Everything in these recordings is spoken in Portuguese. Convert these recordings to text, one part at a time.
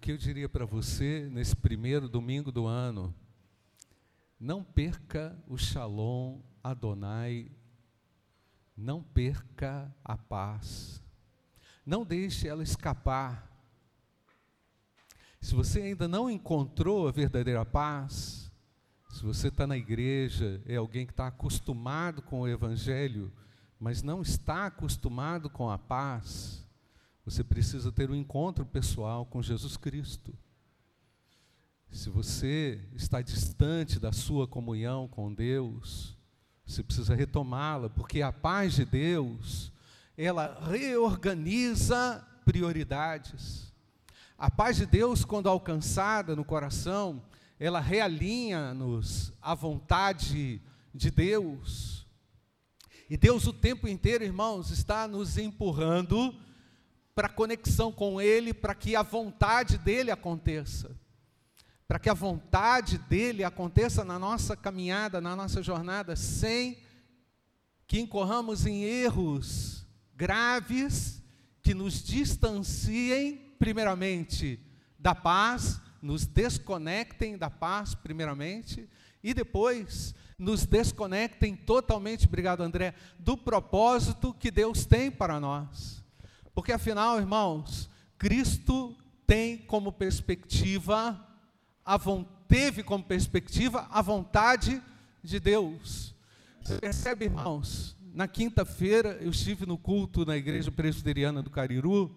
o que eu diria para você nesse primeiro domingo do ano? Não perca o Shalom Adonai, não perca a paz, não deixe ela escapar. Se você ainda não encontrou a verdadeira paz, se você está na igreja, é alguém que está acostumado com o Evangelho, mas não está acostumado com a paz, você precisa ter um encontro pessoal com Jesus Cristo. Se você está distante da sua comunhão com Deus, você precisa retomá-la, porque a paz de Deus, ela reorganiza prioridades. A paz de Deus, quando alcançada no coração, ela realinha-nos à vontade de Deus. E Deus o tempo inteiro, irmãos, está nos empurrando para conexão com Ele, para que a vontade dEle aconteça. Para que a vontade dEle aconteça na nossa caminhada, na nossa jornada, sem que incorramos em erros graves que nos distanciem, primeiramente, da paz, nos desconectem da paz, primeiramente, e depois nos desconectem totalmente, obrigado André, do propósito que Deus tem para nós. Porque afinal, irmãos, Cristo tem como perspectiva, a teve como perspectiva a vontade de Deus. Você percebe, irmãos? Na quinta-feira eu estive no culto na igreja presbiteriana do Cariru,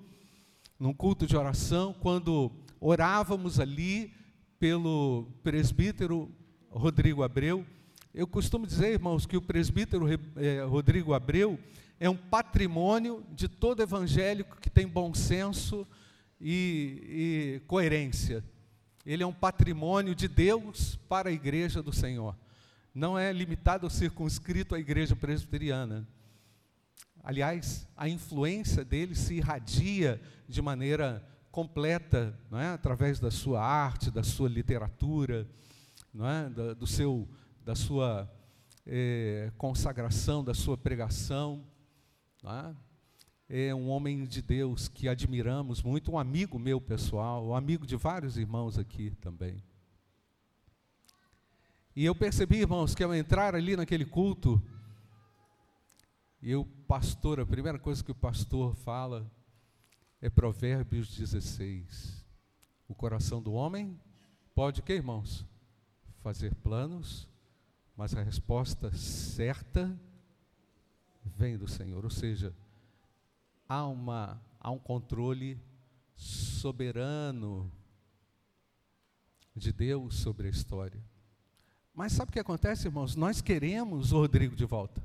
num culto de oração, quando orávamos ali pelo presbítero Rodrigo Abreu. Eu costumo dizer, irmãos, que o presbítero eh, Rodrigo Abreu é um patrimônio de todo evangélico que tem bom senso e, e coerência. Ele é um patrimônio de Deus para a igreja do Senhor. Não é limitado ou circunscrito à igreja presbiteriana. Aliás, a influência dele se irradia de maneira completa, não é? através da sua arte, da sua literatura, não é? da, do seu, da sua eh, consagração, da sua pregação. É? é um homem de Deus que admiramos muito, um amigo meu pessoal, um amigo de vários irmãos aqui também. E eu percebi, irmãos, que ao entrar ali naquele culto, e o pastor, a primeira coisa que o pastor fala é Provérbios 16. O coração do homem pode o que, irmãos? Fazer planos, mas a resposta certa vem do Senhor. Ou seja, há, uma, há um controle soberano de Deus sobre a história. Mas sabe o que acontece, irmãos? Nós queremos o Rodrigo de volta.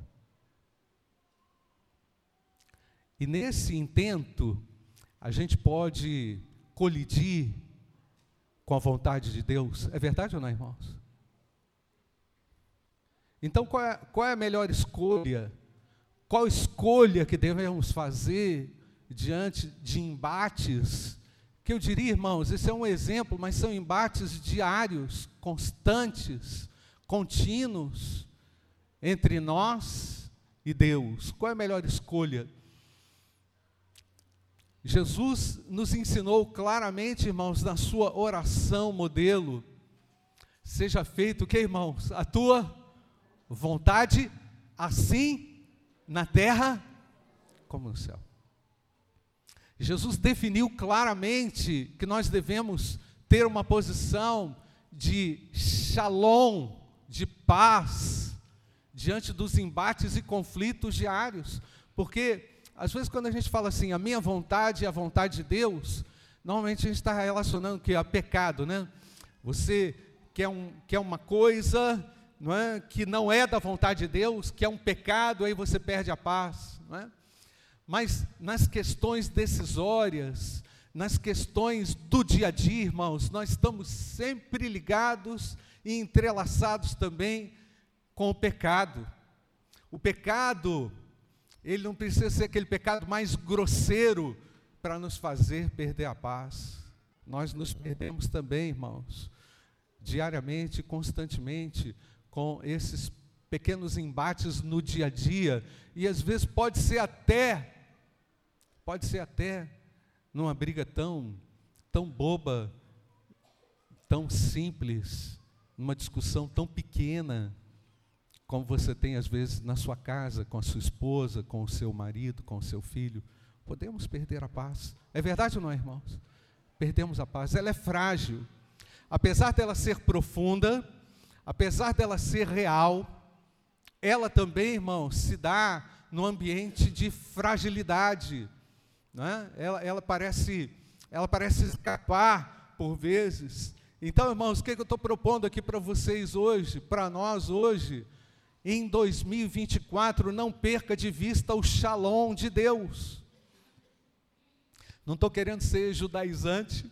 E nesse intento, a gente pode colidir com a vontade de Deus. É verdade ou não, irmãos? Então, qual é, qual é a melhor escolha qual escolha que devemos fazer diante de embates? Que eu diria, irmãos, esse é um exemplo, mas são embates diários, constantes, contínuos entre nós e Deus. Qual é a melhor escolha? Jesus nos ensinou claramente, irmãos, na sua oração modelo, seja feito o que, irmãos? A tua vontade, assim na terra como no céu. Jesus definiu claramente que nós devemos ter uma posição de shalom, de paz, diante dos embates e conflitos diários, porque às vezes quando a gente fala assim, a minha vontade e a vontade de Deus, normalmente a gente está relacionando que a pecado, né? Você quer, um, quer uma coisa, não é? que não é da vontade de Deus, que é um pecado, aí você perde a paz. Não é? Mas nas questões decisórias, nas questões do dia a dia, irmãos, nós estamos sempre ligados e entrelaçados também com o pecado. O pecado, ele não precisa ser aquele pecado mais grosseiro para nos fazer perder a paz. Nós nos perdemos também, irmãos, diariamente, constantemente, com esses pequenos embates no dia a dia, e às vezes pode ser até, pode ser até numa briga tão tão boba, tão simples, numa discussão tão pequena, como você tem às vezes na sua casa, com a sua esposa, com o seu marido, com o seu filho, podemos perder a paz. É verdade ou não, irmãos? Perdemos a paz. Ela é frágil. Apesar dela ser profunda, apesar dela ser real, ela também, irmãos, se dá no ambiente de fragilidade. Né? Ela, ela, parece, ela parece escapar por vezes. Então, irmãos, o que, é que eu estou propondo aqui para vocês hoje, para nós hoje? Em 2024, não perca de vista o shalom de Deus. Não estou querendo ser judaizante,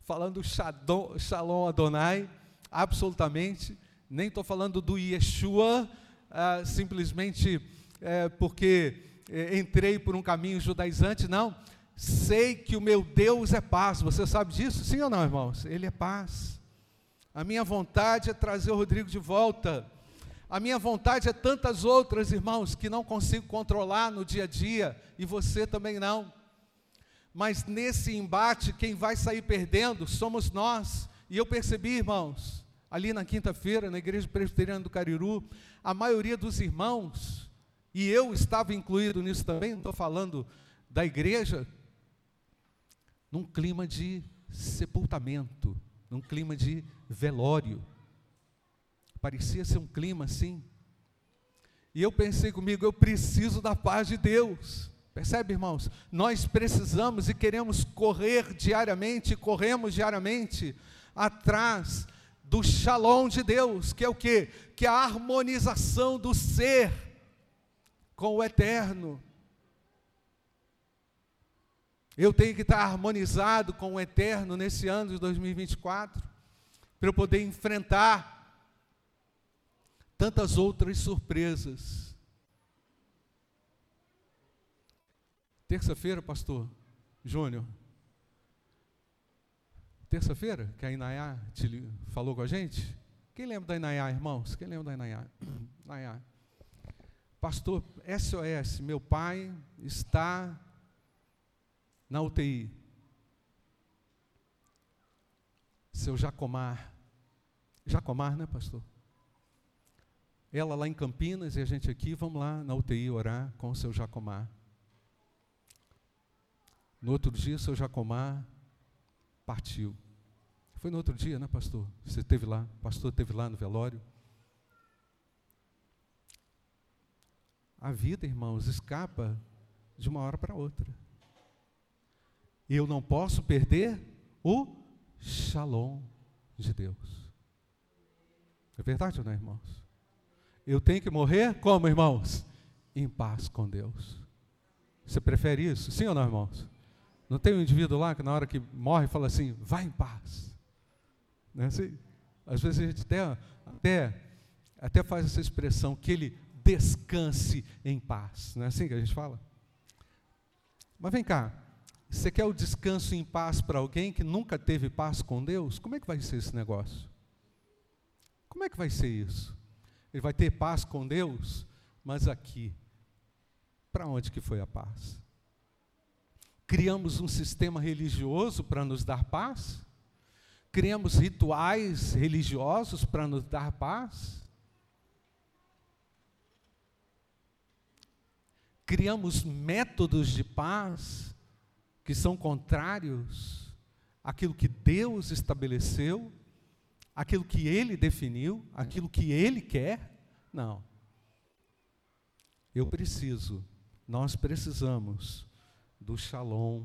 falando shalom Adonai, absolutamente. Nem estou falando do Yeshua, ah, simplesmente é, porque é, entrei por um caminho judaizante, não. Sei que o meu Deus é paz. Você sabe disso? Sim ou não, irmãos? Ele é paz. A minha vontade é trazer o Rodrigo de volta. A minha vontade é tantas outras, irmãos, que não consigo controlar no dia a dia, e você também não. Mas nesse embate, quem vai sair perdendo somos nós. E eu percebi, irmãos, ali na quinta-feira, na igreja presbiteriana do Cariru, a maioria dos irmãos e eu estava incluído nisso também, estou falando da igreja, num clima de sepultamento, num clima de velório. Parecia ser um clima assim. E eu pensei comigo, eu preciso da paz de Deus. Percebe, irmãos? Nós precisamos e queremos correr diariamente, corremos diariamente atrás do shalom de Deus, que é o que? Que é a harmonização do ser com o eterno. Eu tenho que estar harmonizado com o eterno nesse ano de 2024, para eu poder enfrentar tantas outras surpresas. Terça-feira, pastor Júnior. Terça-feira, que a Inayá te falou com a gente? Quem lembra da Inayá, irmãos? Quem lembra da Inayá? Inayá. Pastor, SOS, meu pai está na UTI. Seu Jacomar. Jacomar, né, pastor? Ela lá em Campinas e a gente aqui, vamos lá na UTI orar com o seu Jacomar. No outro dia, seu Jacomar partiu. Foi no outro dia, né, pastor? Você esteve lá, o pastor esteve lá no velório. A vida, irmãos, escapa de uma hora para outra. Eu não posso perder o shalom de Deus. É verdade ou não, irmãos? Eu tenho que morrer como, irmãos? Em paz com Deus. Você prefere isso? Sim ou não, irmãos? Não tem um indivíduo lá que na hora que morre fala assim, vai em paz. Não é assim? Às vezes a gente até, até, até faz essa expressão, que ele descanse em paz. Não é assim que a gente fala? Mas vem cá, você quer o descanso em paz para alguém que nunca teve paz com Deus? Como é que vai ser esse negócio? Como é que vai ser isso? Ele vai ter paz com Deus, mas aqui, para onde que foi a paz? Criamos um sistema religioso para nos dar paz? Criamos rituais religiosos para nos dar paz? criamos métodos de paz que são contrários àquilo que Deus estabeleceu, àquilo que Ele definiu, àquilo que Ele quer. Não. Eu preciso, nós precisamos do shalom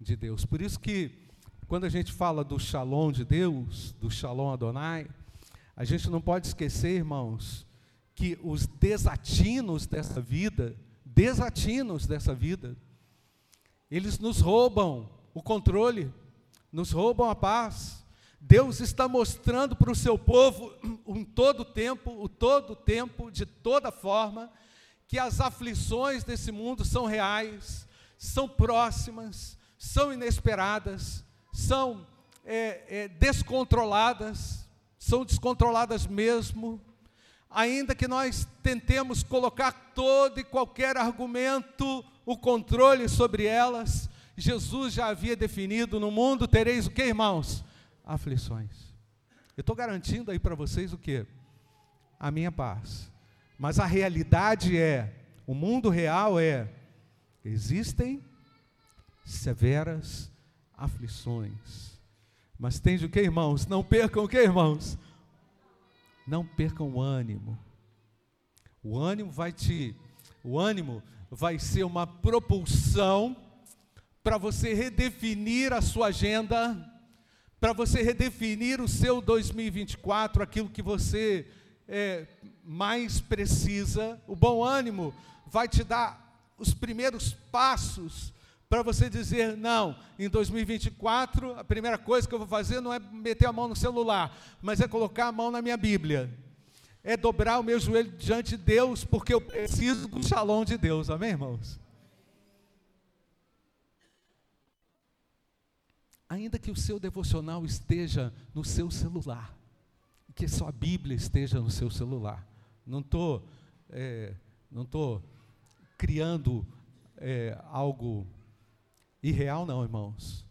de Deus. Por isso que, quando a gente fala do shalom de Deus, do shalom Adonai, a gente não pode esquecer, irmãos, que os desatinos dessa vida, desatinos dessa vida. Eles nos roubam o controle, nos roubam a paz. Deus está mostrando para o seu povo em todo tempo, o todo tempo, de toda forma, que as aflições desse mundo são reais, são próximas, são inesperadas, são é, é, descontroladas, são descontroladas mesmo ainda que nós tentemos colocar todo e qualquer argumento, o controle sobre elas, Jesus já havia definido: no mundo tereis o que, irmãos? Aflições. Eu estou garantindo aí para vocês o que? A minha paz. Mas a realidade é, o mundo real é, existem severas aflições. Mas tem o que, irmãos? Não percam o que, irmãos? Não percam o ânimo. O ânimo vai te, o ânimo vai ser uma propulsão para você redefinir a sua agenda, para você redefinir o seu 2024, aquilo que você é, mais precisa. O bom ânimo vai te dar os primeiros passos para você dizer: não, em 2024, a primeira coisa que eu vou fazer não é meter a mão no celular, mas é colocar a mão na minha Bíblia. É dobrar o meu joelho diante de Deus, porque eu preciso do shalom de Deus, amém, irmãos? Ainda que o seu devocional esteja no seu celular, que a Bíblia esteja no seu celular, não estou é, não estou criando é, algo irreal, não, irmãos.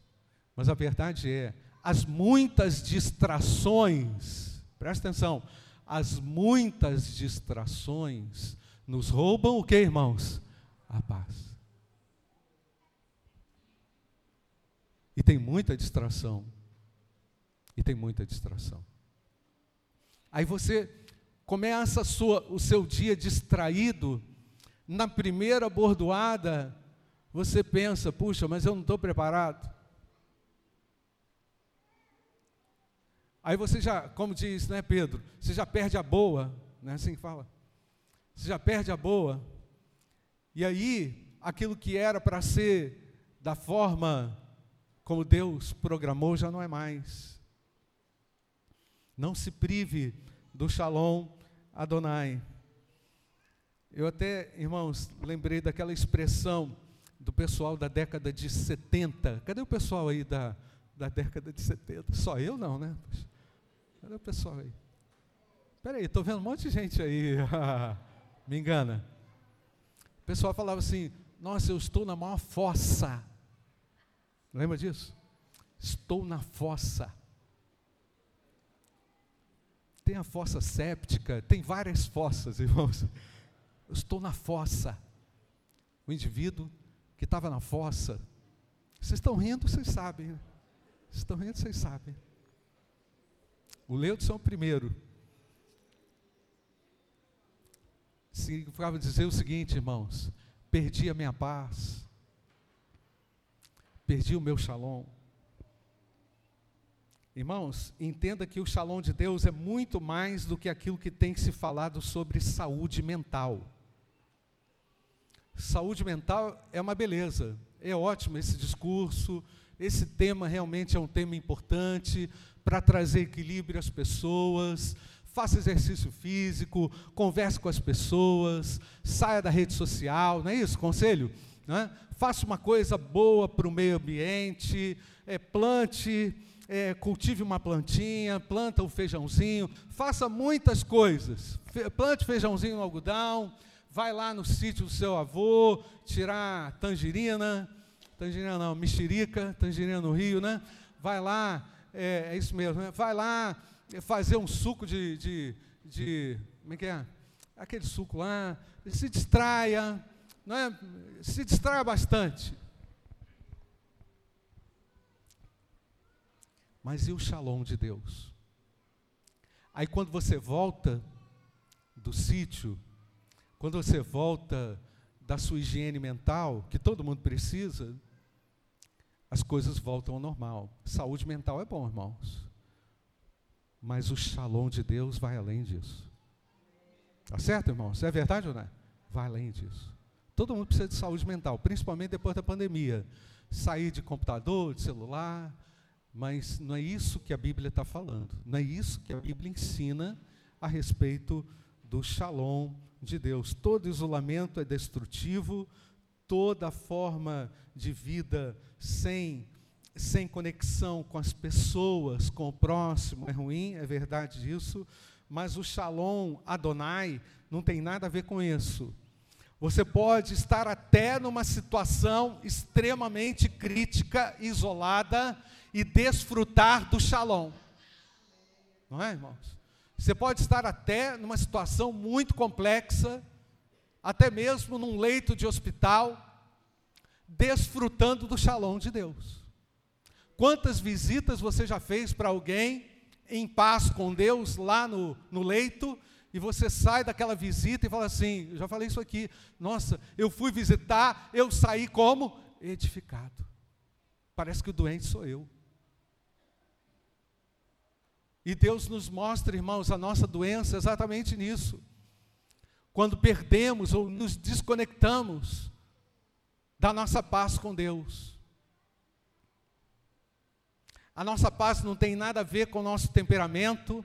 Mas a verdade é, as muitas distrações, presta atenção, as muitas distrações nos roubam o que, irmãos? A paz. E tem muita distração. E tem muita distração. Aí você começa sua, o seu dia distraído, na primeira bordoada, você pensa, puxa, mas eu não estou preparado. Aí você já, como diz, né, Pedro, você já perde a boa, né, assim que fala. Você já perde a boa. E aí, aquilo que era para ser da forma como Deus programou já não é mais. Não se prive do Shalom Adonai. Eu até, irmãos, lembrei daquela expressão do pessoal da década de 70. Cadê o pessoal aí da, da década de 70? Só eu não, né? Cadê o pessoal aí? Espera aí, estou vendo um monte de gente aí. Me engana. O pessoal falava assim: Nossa, eu estou na maior fossa. Lembra disso? Estou na fossa. Tem a fossa séptica, tem várias fossas, irmãos. Eu estou na fossa. O indivíduo que estava na fossa. Vocês estão rindo, vocês sabem. Né? Vocês estão rindo, vocês sabem. O Leudson primeiro. Significava dizer o seguinte, irmãos: perdi a minha paz, perdi o meu shalom. Irmãos, entenda que o shalom de Deus é muito mais do que aquilo que tem se falado sobre saúde mental. Saúde mental é uma beleza, é ótimo esse discurso, esse tema realmente é um tema importante para trazer equilíbrio às pessoas. Faça exercício físico, converse com as pessoas, saia da rede social, não é isso? Conselho? Né? Faça uma coisa boa para o meio ambiente, é, plante, é, cultive uma plantinha, planta um feijãozinho, faça muitas coisas. Fe plante feijãozinho no algodão, vai lá no sítio do seu avô tirar tangerina, tangerina não, mexerica, tangerina no Rio, né? Vai lá, é, é isso mesmo, né? vai lá fazer um suco de, de, de, como é que é? Aquele suco lá, se distraia, não é? se distraia bastante. Mas e o shalom de Deus? Aí quando você volta do sítio, quando você volta da sua higiene mental, que todo mundo precisa, as coisas voltam ao normal. Saúde mental é bom, irmãos. Mas o shalom de Deus vai além disso. Tá certo, irmãos? É verdade ou não é? Vai além disso. Todo mundo precisa de saúde mental, principalmente depois da pandemia. Sair de computador, de celular, mas não é isso que a Bíblia está falando. Não é isso que a Bíblia ensina a respeito do shalom de Deus. Todo isolamento é destrutivo, toda forma de vida sem sem conexão com as pessoas, com o próximo, é ruim, é verdade isso, mas o Shalom Adonai não tem nada a ver com isso. Você pode estar até numa situação extremamente crítica, isolada e desfrutar do shalom. Não é, irmãos? Você pode estar até numa situação muito complexa, até mesmo num leito de hospital, desfrutando do shalom de Deus. Quantas visitas você já fez para alguém em paz com Deus lá no, no leito e você sai daquela visita e fala assim: eu já falei isso aqui, nossa, eu fui visitar, eu saí como? Edificado. Parece que o doente sou eu. E Deus nos mostra, irmãos, a nossa doença exatamente nisso. Quando perdemos ou nos desconectamos da nossa paz com Deus. A nossa paz não tem nada a ver com o nosso temperamento,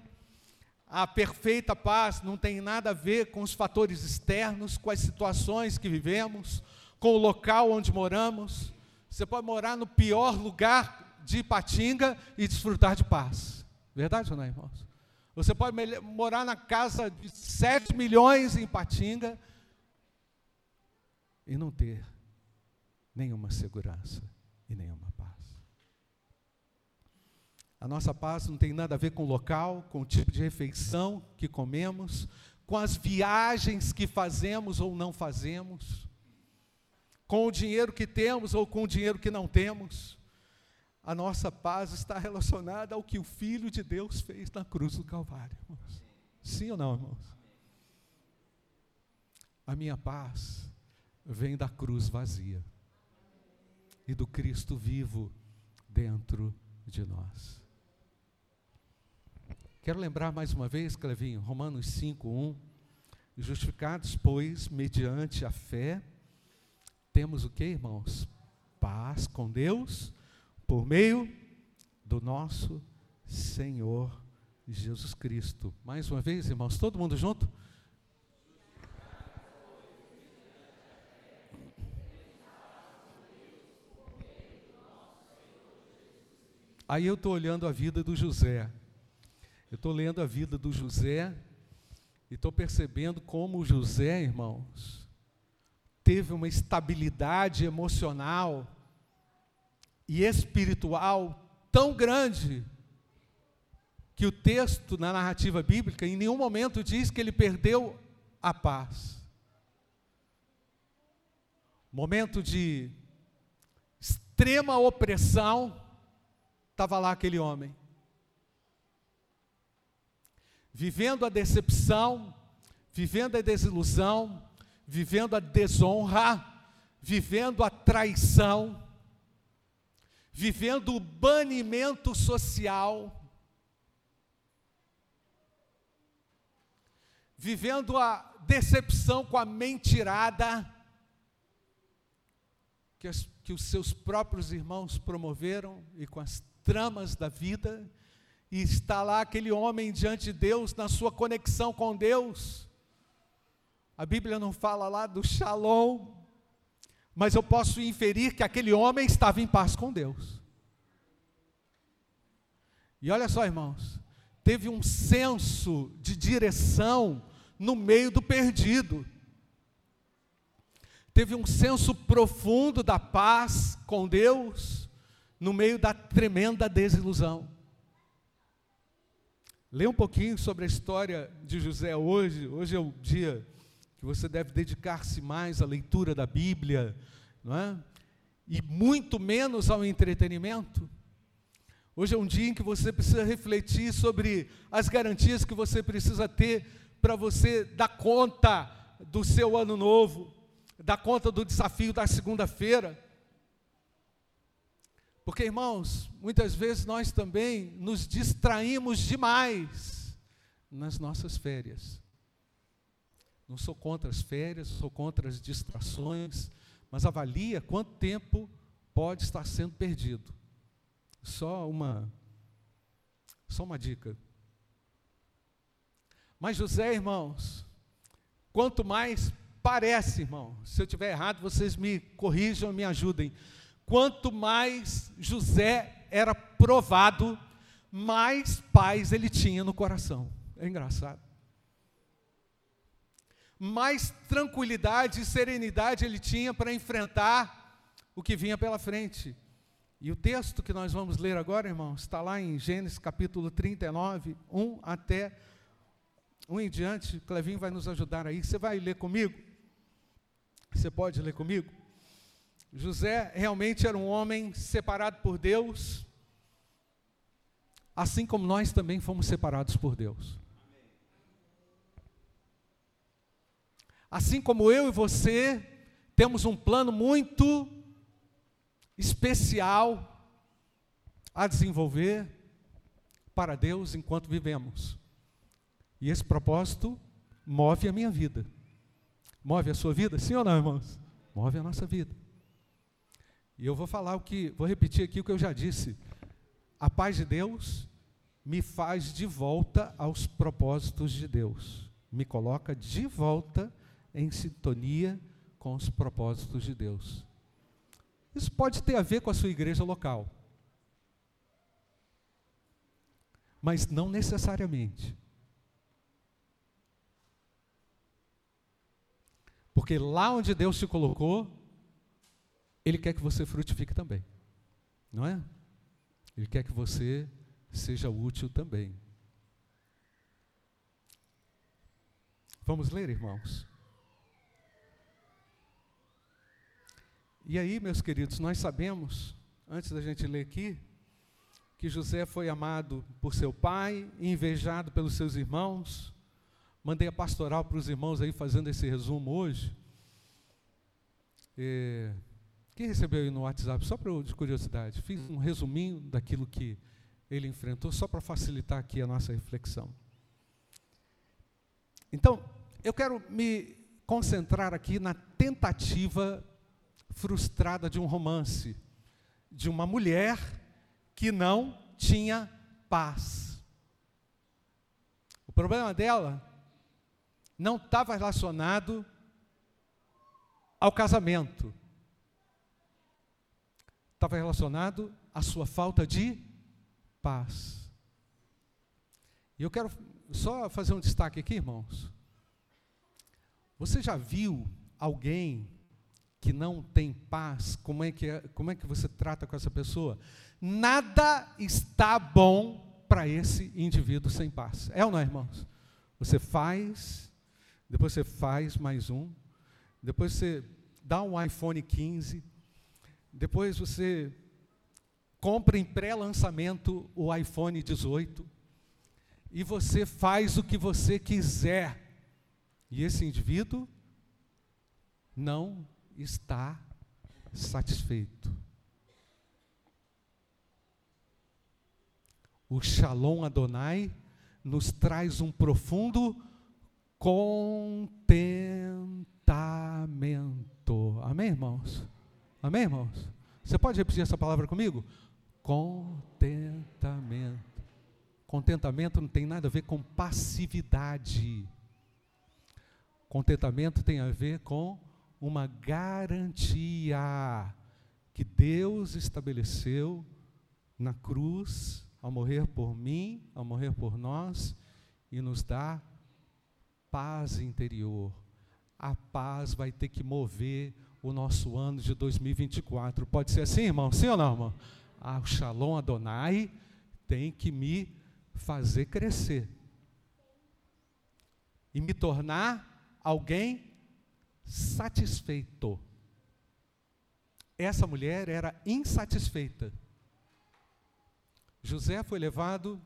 a perfeita paz não tem nada a ver com os fatores externos, com as situações que vivemos, com o local onde moramos. Você pode morar no pior lugar de Ipatinga e desfrutar de paz. Verdade ou não, irmãos? Você pode morar na casa de 7 milhões em Ipatinga e não ter nenhuma segurança e nenhuma a nossa paz não tem nada a ver com o local, com o tipo de refeição que comemos, com as viagens que fazemos ou não fazemos, com o dinheiro que temos ou com o dinheiro que não temos. A nossa paz está relacionada ao que o Filho de Deus fez na cruz do Calvário. Irmãos. Sim ou não, irmãos? A minha paz vem da cruz vazia e do Cristo vivo dentro de nós. Quero lembrar mais uma vez, Clevinho, Romanos 5:1, justificados, pois, mediante a fé, temos o que, irmãos? Paz com Deus por meio do nosso Senhor Jesus Cristo. Mais uma vez, irmãos, todo mundo junto? Aí eu estou olhando a vida do José. Eu estou lendo a vida do José e estou percebendo como o José, irmãos, teve uma estabilidade emocional e espiritual tão grande que o texto na narrativa bíblica em nenhum momento diz que ele perdeu a paz. Momento de extrema opressão, estava lá aquele homem vivendo a decepção, vivendo a desilusão, vivendo a desonra, vivendo a traição, vivendo o banimento social, vivendo a decepção com a mentirada que, as, que os seus próprios irmãos promoveram e com as tramas da vida e está lá aquele homem diante de Deus, na sua conexão com Deus. A Bíblia não fala lá do shalom, mas eu posso inferir que aquele homem estava em paz com Deus. E olha só, irmãos, teve um senso de direção no meio do perdido. Teve um senso profundo da paz com Deus no meio da tremenda desilusão. Lê um pouquinho sobre a história de José hoje. Hoje é o dia que você deve dedicar-se mais à leitura da Bíblia, não é? E muito menos ao entretenimento. Hoje é um dia em que você precisa refletir sobre as garantias que você precisa ter para você dar conta do seu ano novo, dar conta do desafio da segunda-feira. Porque, irmãos, muitas vezes nós também nos distraímos demais nas nossas férias. Não sou contra as férias, sou contra as distrações, mas avalia quanto tempo pode estar sendo perdido. Só uma só uma dica. Mas José, irmãos, quanto mais parece, irmão, se eu tiver errado, vocês me corrijam, me ajudem quanto mais José era provado, mais paz ele tinha no coração. É engraçado. Mais tranquilidade e serenidade ele tinha para enfrentar o que vinha pela frente. E o texto que nós vamos ler agora, irmãos, está lá em Gênesis capítulo 39, 1 até 1 em diante. Clevinho vai nos ajudar aí. Você vai ler comigo? Você pode ler comigo? José realmente era um homem separado por Deus, assim como nós também fomos separados por Deus. Assim como eu e você temos um plano muito especial a desenvolver para Deus enquanto vivemos. E esse propósito move a minha vida. Move a sua vida, sim ou não, irmãos? Move a nossa vida. E eu vou falar o que, vou repetir aqui o que eu já disse. A paz de Deus me faz de volta aos propósitos de Deus. Me coloca de volta em sintonia com os propósitos de Deus. Isso pode ter a ver com a sua igreja local. Mas não necessariamente. Porque lá onde Deus te colocou, Ele quer que você frutifique também. Não é? Ele quer que você seja útil também. Vamos ler, irmãos? E aí, meus queridos, nós sabemos, antes da gente ler aqui, que José foi amado por seu pai, invejado pelos seus irmãos. Mandei a pastoral para os irmãos aí fazendo esse resumo hoje. É, quem recebeu aí no WhatsApp, só para de curiosidade, fiz um resuminho daquilo que ele enfrentou, só para facilitar aqui a nossa reflexão. Então, eu quero me concentrar aqui na tentativa frustrada de um romance, de uma mulher que não tinha paz. O problema dela não estava relacionado ao casamento, estava relacionado à sua falta de paz. E eu quero só fazer um destaque aqui, irmãos. Você já viu alguém que não tem paz, como é que, é, como é que você trata com essa pessoa? Nada está bom para esse indivíduo sem paz. É ou não, irmãos? Você faz, depois você faz mais um, depois você dá um iPhone 15, depois você compra em pré-lançamento o iPhone 18, e você faz o que você quiser. E esse indivíduo não está satisfeito. O Shalom Adonai nos traz um profundo contentamento. Amém, irmãos? Amém, irmãos? Você pode repetir essa palavra comigo? Contentamento. Contentamento não tem nada a ver com passividade. Contentamento tem a ver com uma garantia que Deus estabeleceu na cruz, ao morrer por mim, ao morrer por nós, e nos dá paz interior. A paz vai ter que mover o nosso ano de 2024. Pode ser assim, irmão? Sim ou não, irmão? Ah, o Shalom Adonai tem que me fazer crescer e me tornar alguém satisfeito. Essa mulher era insatisfeita. José foi levado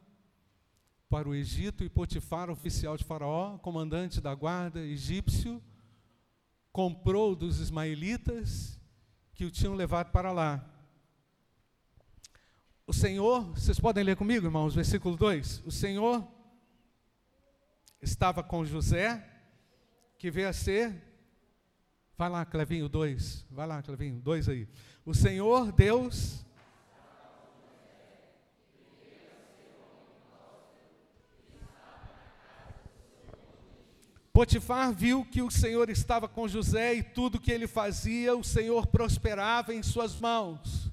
para o Egito e Potifar, oficial de Faraó, comandante da guarda egípcio, comprou dos ismaelitas que o tinham levado para lá. O Senhor, vocês podem ler comigo, irmãos, versículo 2: O Senhor estava com José, que veio a ser Vai lá, Clevinho, dois. Vai lá, Clevinho, dois aí. O Senhor Deus. Potifar viu que o Senhor estava com José e tudo que ele fazia, o Senhor prosperava em suas mãos.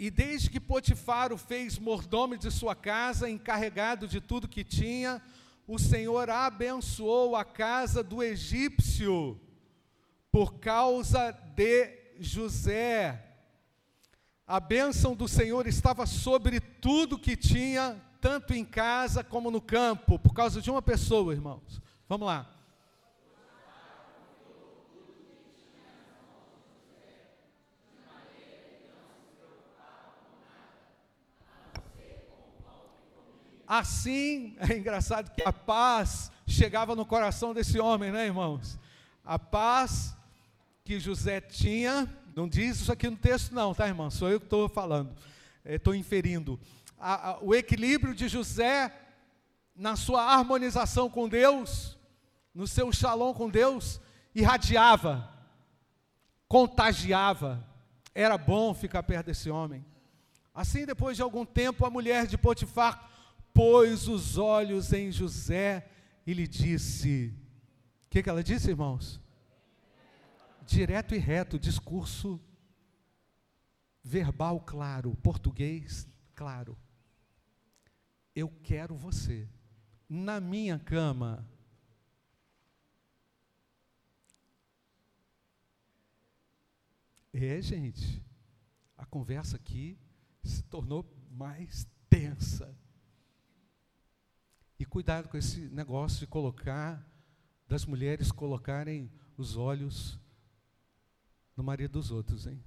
E desde que Potifar o fez mordomo de sua casa, encarregado de tudo que tinha, o Senhor abençoou a casa do egípcio por causa de José. A bênção do Senhor estava sobre tudo que tinha, tanto em casa como no campo, por causa de uma pessoa, irmãos. Vamos lá. Assim, é engraçado que a paz chegava no coração desse homem, né, irmãos? A paz que José tinha, não diz isso aqui no texto, não, tá, irmão? Sou eu que estou falando, estou inferindo. A, a, o equilíbrio de José na sua harmonização com Deus, no seu shalom com Deus, irradiava, contagiava. Era bom ficar perto desse homem. Assim, depois de algum tempo, a mulher de Potifar pôs os olhos em José e lhe disse: O que, que ela disse, irmãos? Direto e reto, discurso verbal claro, português claro. Eu quero você na minha cama. É, gente, a conversa aqui se tornou mais tensa. E cuidado com esse negócio de colocar, das mulheres colocarem os olhos no marido dos outros, hein?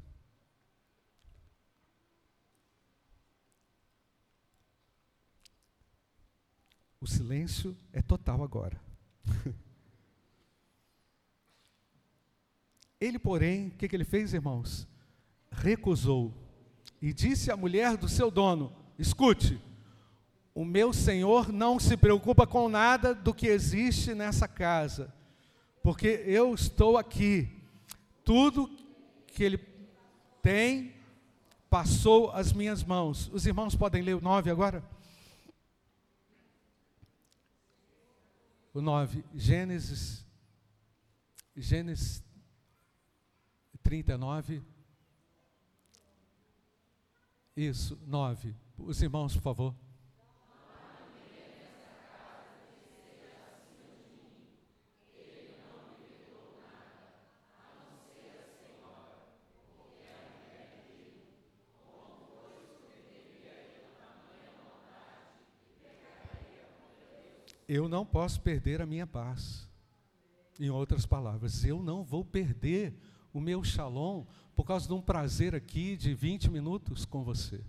O silêncio é total agora. Ele, porém, o que, que ele fez, irmãos? Recusou e disse à mulher do seu dono: Escute, o meu senhor não se preocupa com nada do que existe nessa casa, porque eu estou aqui. Tudo que ele tem passou às minhas mãos. Os irmãos podem ler o 9 agora? O 9, Gênesis, Gênesis 39. Isso, 9. Os irmãos, por favor. Eu não posso perder a minha paz. Em outras palavras, eu não vou perder o meu shalom por causa de um prazer aqui de 20 minutos com você.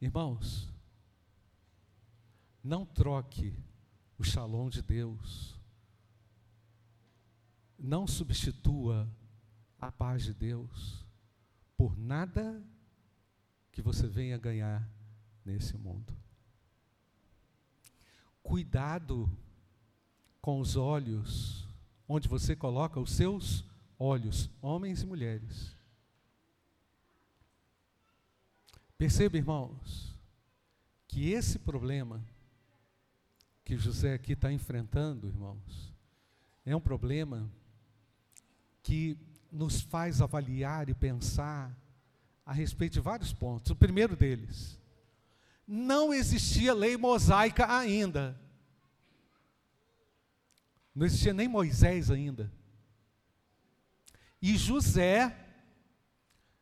Irmãos, não troque o shalom de Deus, não substitua a paz de Deus por nada que você venha ganhar nesse mundo. Cuidado com os olhos onde você coloca os seus olhos, homens e mulheres. Perceba, irmãos, que esse problema que José aqui está enfrentando, irmãos, é um problema que nos faz avaliar e pensar a respeito de vários pontos. O primeiro deles, não existia lei mosaica ainda. Não existia nem Moisés ainda. E José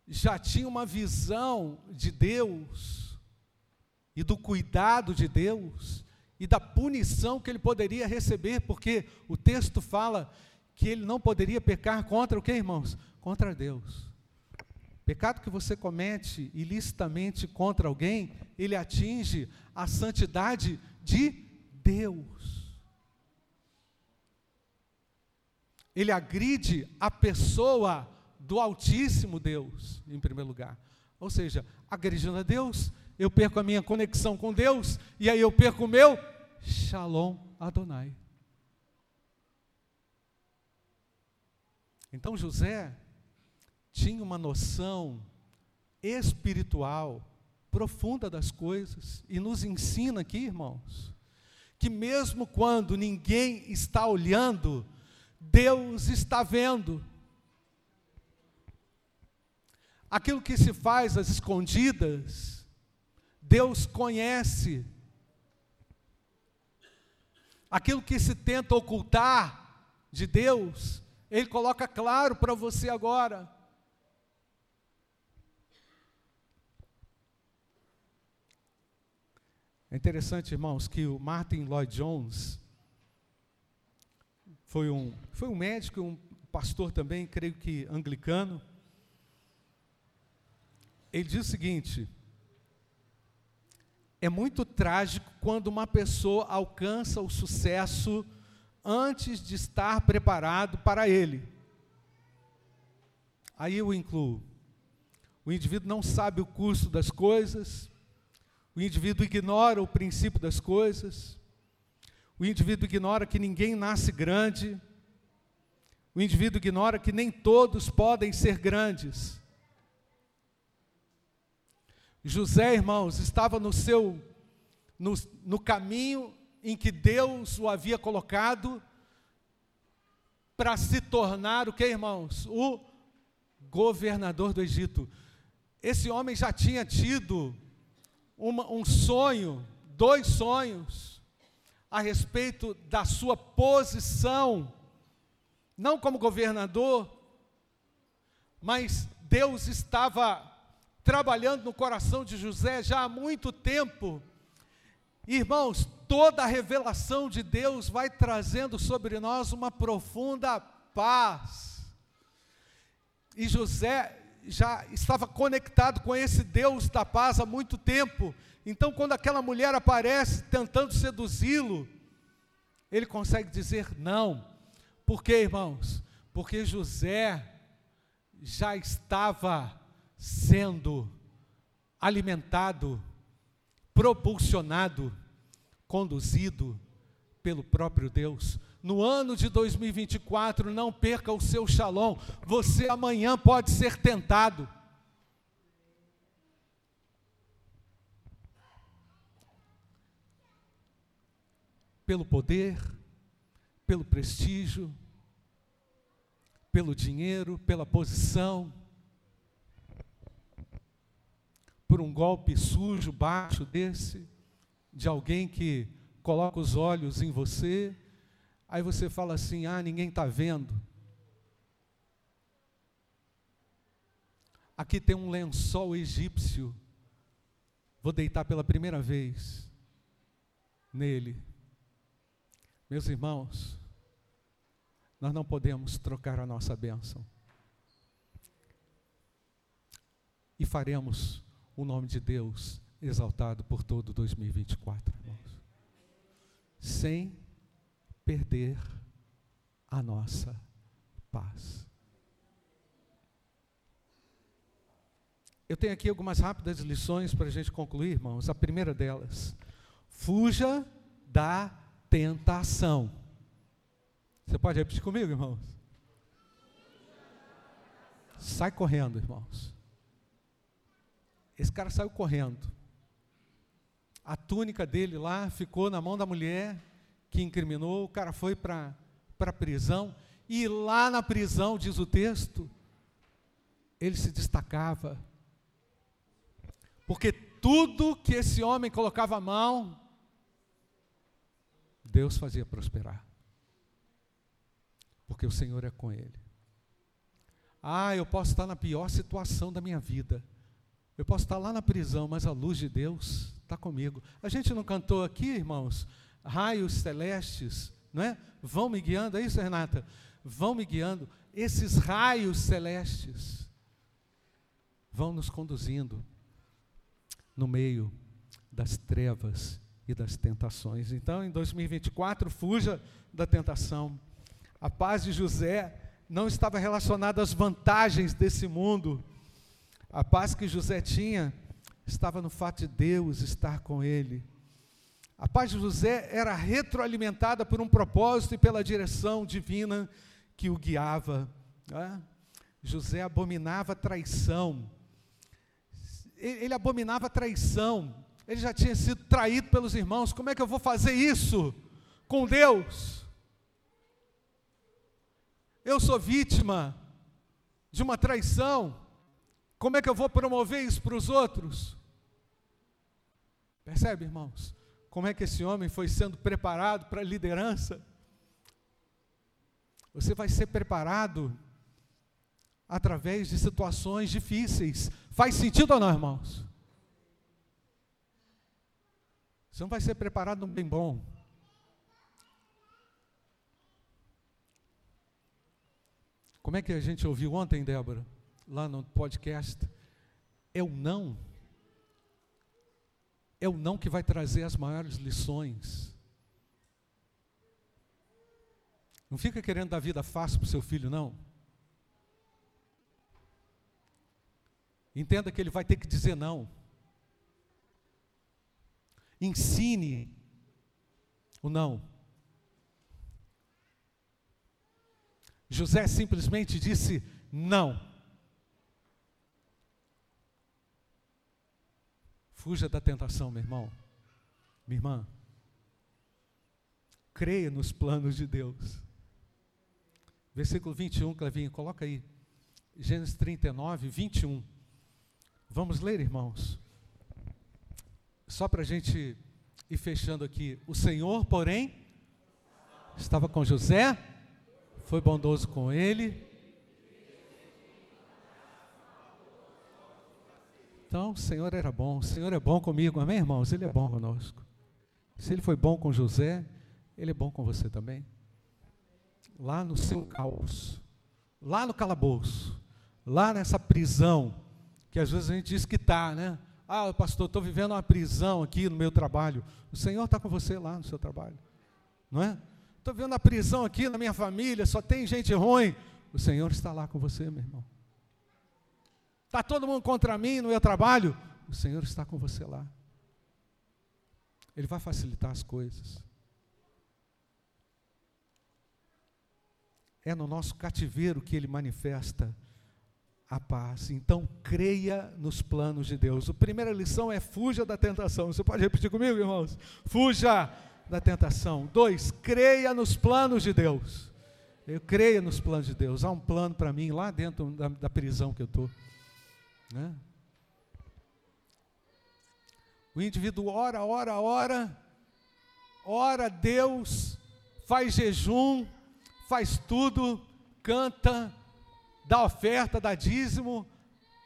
já tinha uma visão de Deus e do cuidado de Deus e da punição que ele poderia receber, porque o texto fala que ele não poderia pecar contra o que, irmãos? Contra Deus. Pecado que você comete ilicitamente contra alguém, ele atinge a santidade de Deus. Ele agride a pessoa do Altíssimo Deus, em primeiro lugar. Ou seja, agredindo a Deus, eu perco a minha conexão com Deus, e aí eu perco o meu Shalom Adonai. Então José tinha uma noção espiritual profunda das coisas e nos ensina aqui, irmãos, que mesmo quando ninguém está olhando, Deus está vendo. Aquilo que se faz às escondidas, Deus conhece. Aquilo que se tenta ocultar de Deus, Ele coloca claro para você agora. É interessante, irmãos, que o Martin Lloyd Jones foi um, foi um médico, um pastor também, creio que anglicano. Ele diz o seguinte: é muito trágico quando uma pessoa alcança o sucesso antes de estar preparado para ele. Aí eu incluo. O indivíduo não sabe o curso das coisas, o indivíduo ignora o princípio das coisas, o indivíduo ignora que ninguém nasce grande, o indivíduo ignora que nem todos podem ser grandes. José, irmãos, estava no seu no, no caminho em que Deus o havia colocado para se tornar o que, irmãos? O governador do Egito. Esse homem já tinha tido uma, um sonho, dois sonhos, a respeito da sua posição, não como governador, mas Deus estava trabalhando no coração de José já há muito tempo. Irmãos, toda a revelação de Deus vai trazendo sobre nós uma profunda paz. E José já estava conectado com esse Deus da paz há muito tempo. Então, quando aquela mulher aparece tentando seduzi-lo, ele consegue dizer não. Por quê, irmãos? Porque José já estava sendo alimentado, propulsionado, conduzido pelo próprio Deus. No ano de 2024, não perca o seu shalom. Você amanhã pode ser tentado. Pelo poder, pelo prestígio, pelo dinheiro, pela posição por um golpe sujo, baixo desse, de alguém que coloca os olhos em você, aí você fala assim: ah, ninguém está vendo. Aqui tem um lençol egípcio, vou deitar pela primeira vez nele. Meus irmãos, nós não podemos trocar a nossa bênção. E faremos o nome de Deus exaltado por todo 2024, irmãos. Sem perder a nossa paz. Eu tenho aqui algumas rápidas lições para a gente concluir, irmãos. A primeira delas, fuja da tentação. Você pode repetir comigo, irmãos? Sai correndo, irmãos. Esse cara saiu correndo. A túnica dele lá ficou na mão da mulher que incriminou, o cara foi para a prisão, e lá na prisão, diz o texto, ele se destacava. Porque tudo que esse homem colocava a mão, Deus fazia prosperar. Porque o Senhor é com ele. Ah, eu posso estar na pior situação da minha vida. Eu posso estar lá na prisão, mas a luz de Deus está comigo. A gente não cantou aqui, irmãos, raios celestes, não é? Vão me guiando, é isso, Renata? Vão me guiando. Esses raios celestes vão nos conduzindo no meio das trevas e das tentações. Então, em 2024, fuja da tentação. A paz de José não estava relacionada às vantagens desse mundo, a paz que José tinha estava no fato de Deus estar com ele. A paz de José era retroalimentada por um propósito e pela direção divina que o guiava. É? José abominava traição. Ele abominava traição. ele já tinha sido traído pelos irmãos. Como é que eu vou fazer isso com Deus? Eu sou vítima de uma traição. Como é que eu vou promover isso para os outros? Percebe, irmãos? Como é que esse homem foi sendo preparado para a liderança? Você vai ser preparado através de situações difíceis. Faz sentido ou não, irmãos? Você não vai ser preparado num bem bom. Como é que a gente ouviu ontem, Débora, lá no podcast? É o não. É o não que vai trazer as maiores lições. Não fica querendo dar vida fácil para o seu filho, não. Entenda que ele vai ter que dizer não. Ensine o não. José simplesmente disse não. Fuja da tentação, meu irmão, minha irmã. Creia nos planos de Deus. Versículo 21, Clevinho, coloca aí. Gênesis 39, 21. Vamos ler, irmãos. Só para a gente ir fechando aqui. O Senhor, porém, estava com José foi bondoso com ele. Então, o Senhor era bom, o Senhor é bom comigo, amém, irmãos? Ele é bom conosco. Se ele foi bom com José, ele é bom com você também. Lá no seu caos, lá no calabouço, lá nessa prisão, que às vezes a gente diz que está, né? Ah, pastor, estou vivendo uma prisão aqui no meu trabalho. O Senhor está com você lá no seu trabalho, não é? Estou vendo a prisão aqui na minha família, só tem gente ruim. O Senhor está lá com você, meu irmão. Está todo mundo contra mim no meu trabalho. O Senhor está com você lá. Ele vai facilitar as coisas. É no nosso cativeiro que ele manifesta a paz. Então, creia nos planos de Deus. A primeira lição é fuja da tentação. Você pode repetir comigo, irmãos? Fuja da tentação. Dois, creia nos planos de Deus. Eu creio nos planos de Deus. Há um plano para mim lá dentro da, da prisão que eu estou. Né? O indivíduo ora, ora, ora, ora Deus, faz jejum, faz tudo, canta, dá oferta, dá dízimo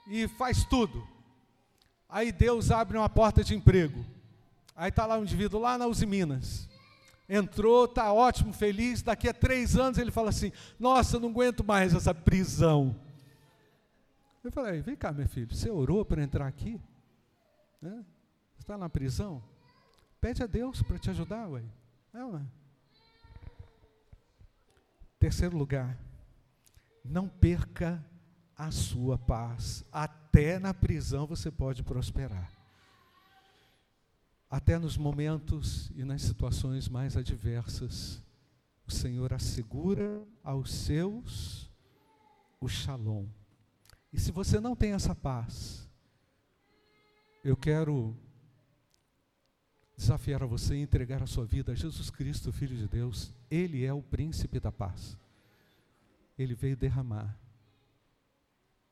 e faz tudo. Aí Deus abre uma porta de emprego. Aí está lá um indivíduo lá na Uzi Minas. Entrou, está ótimo, feliz. Daqui a três anos ele fala assim: Nossa, não aguento mais essa prisão. Eu falei: Vem cá, meu filho, você orou para entrar aqui? Né? Você está na prisão? Pede a Deus para te ajudar, ué. É, ué. Terceiro lugar, não perca a sua paz. Até na prisão você pode prosperar até nos momentos e nas situações mais adversas, o Senhor assegura aos seus o shalom. E se você não tem essa paz, eu quero desafiar a você a entregar a sua vida a Jesus Cristo, Filho de Deus. Ele é o príncipe da paz. Ele veio derramar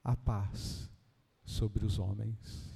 a paz sobre os homens.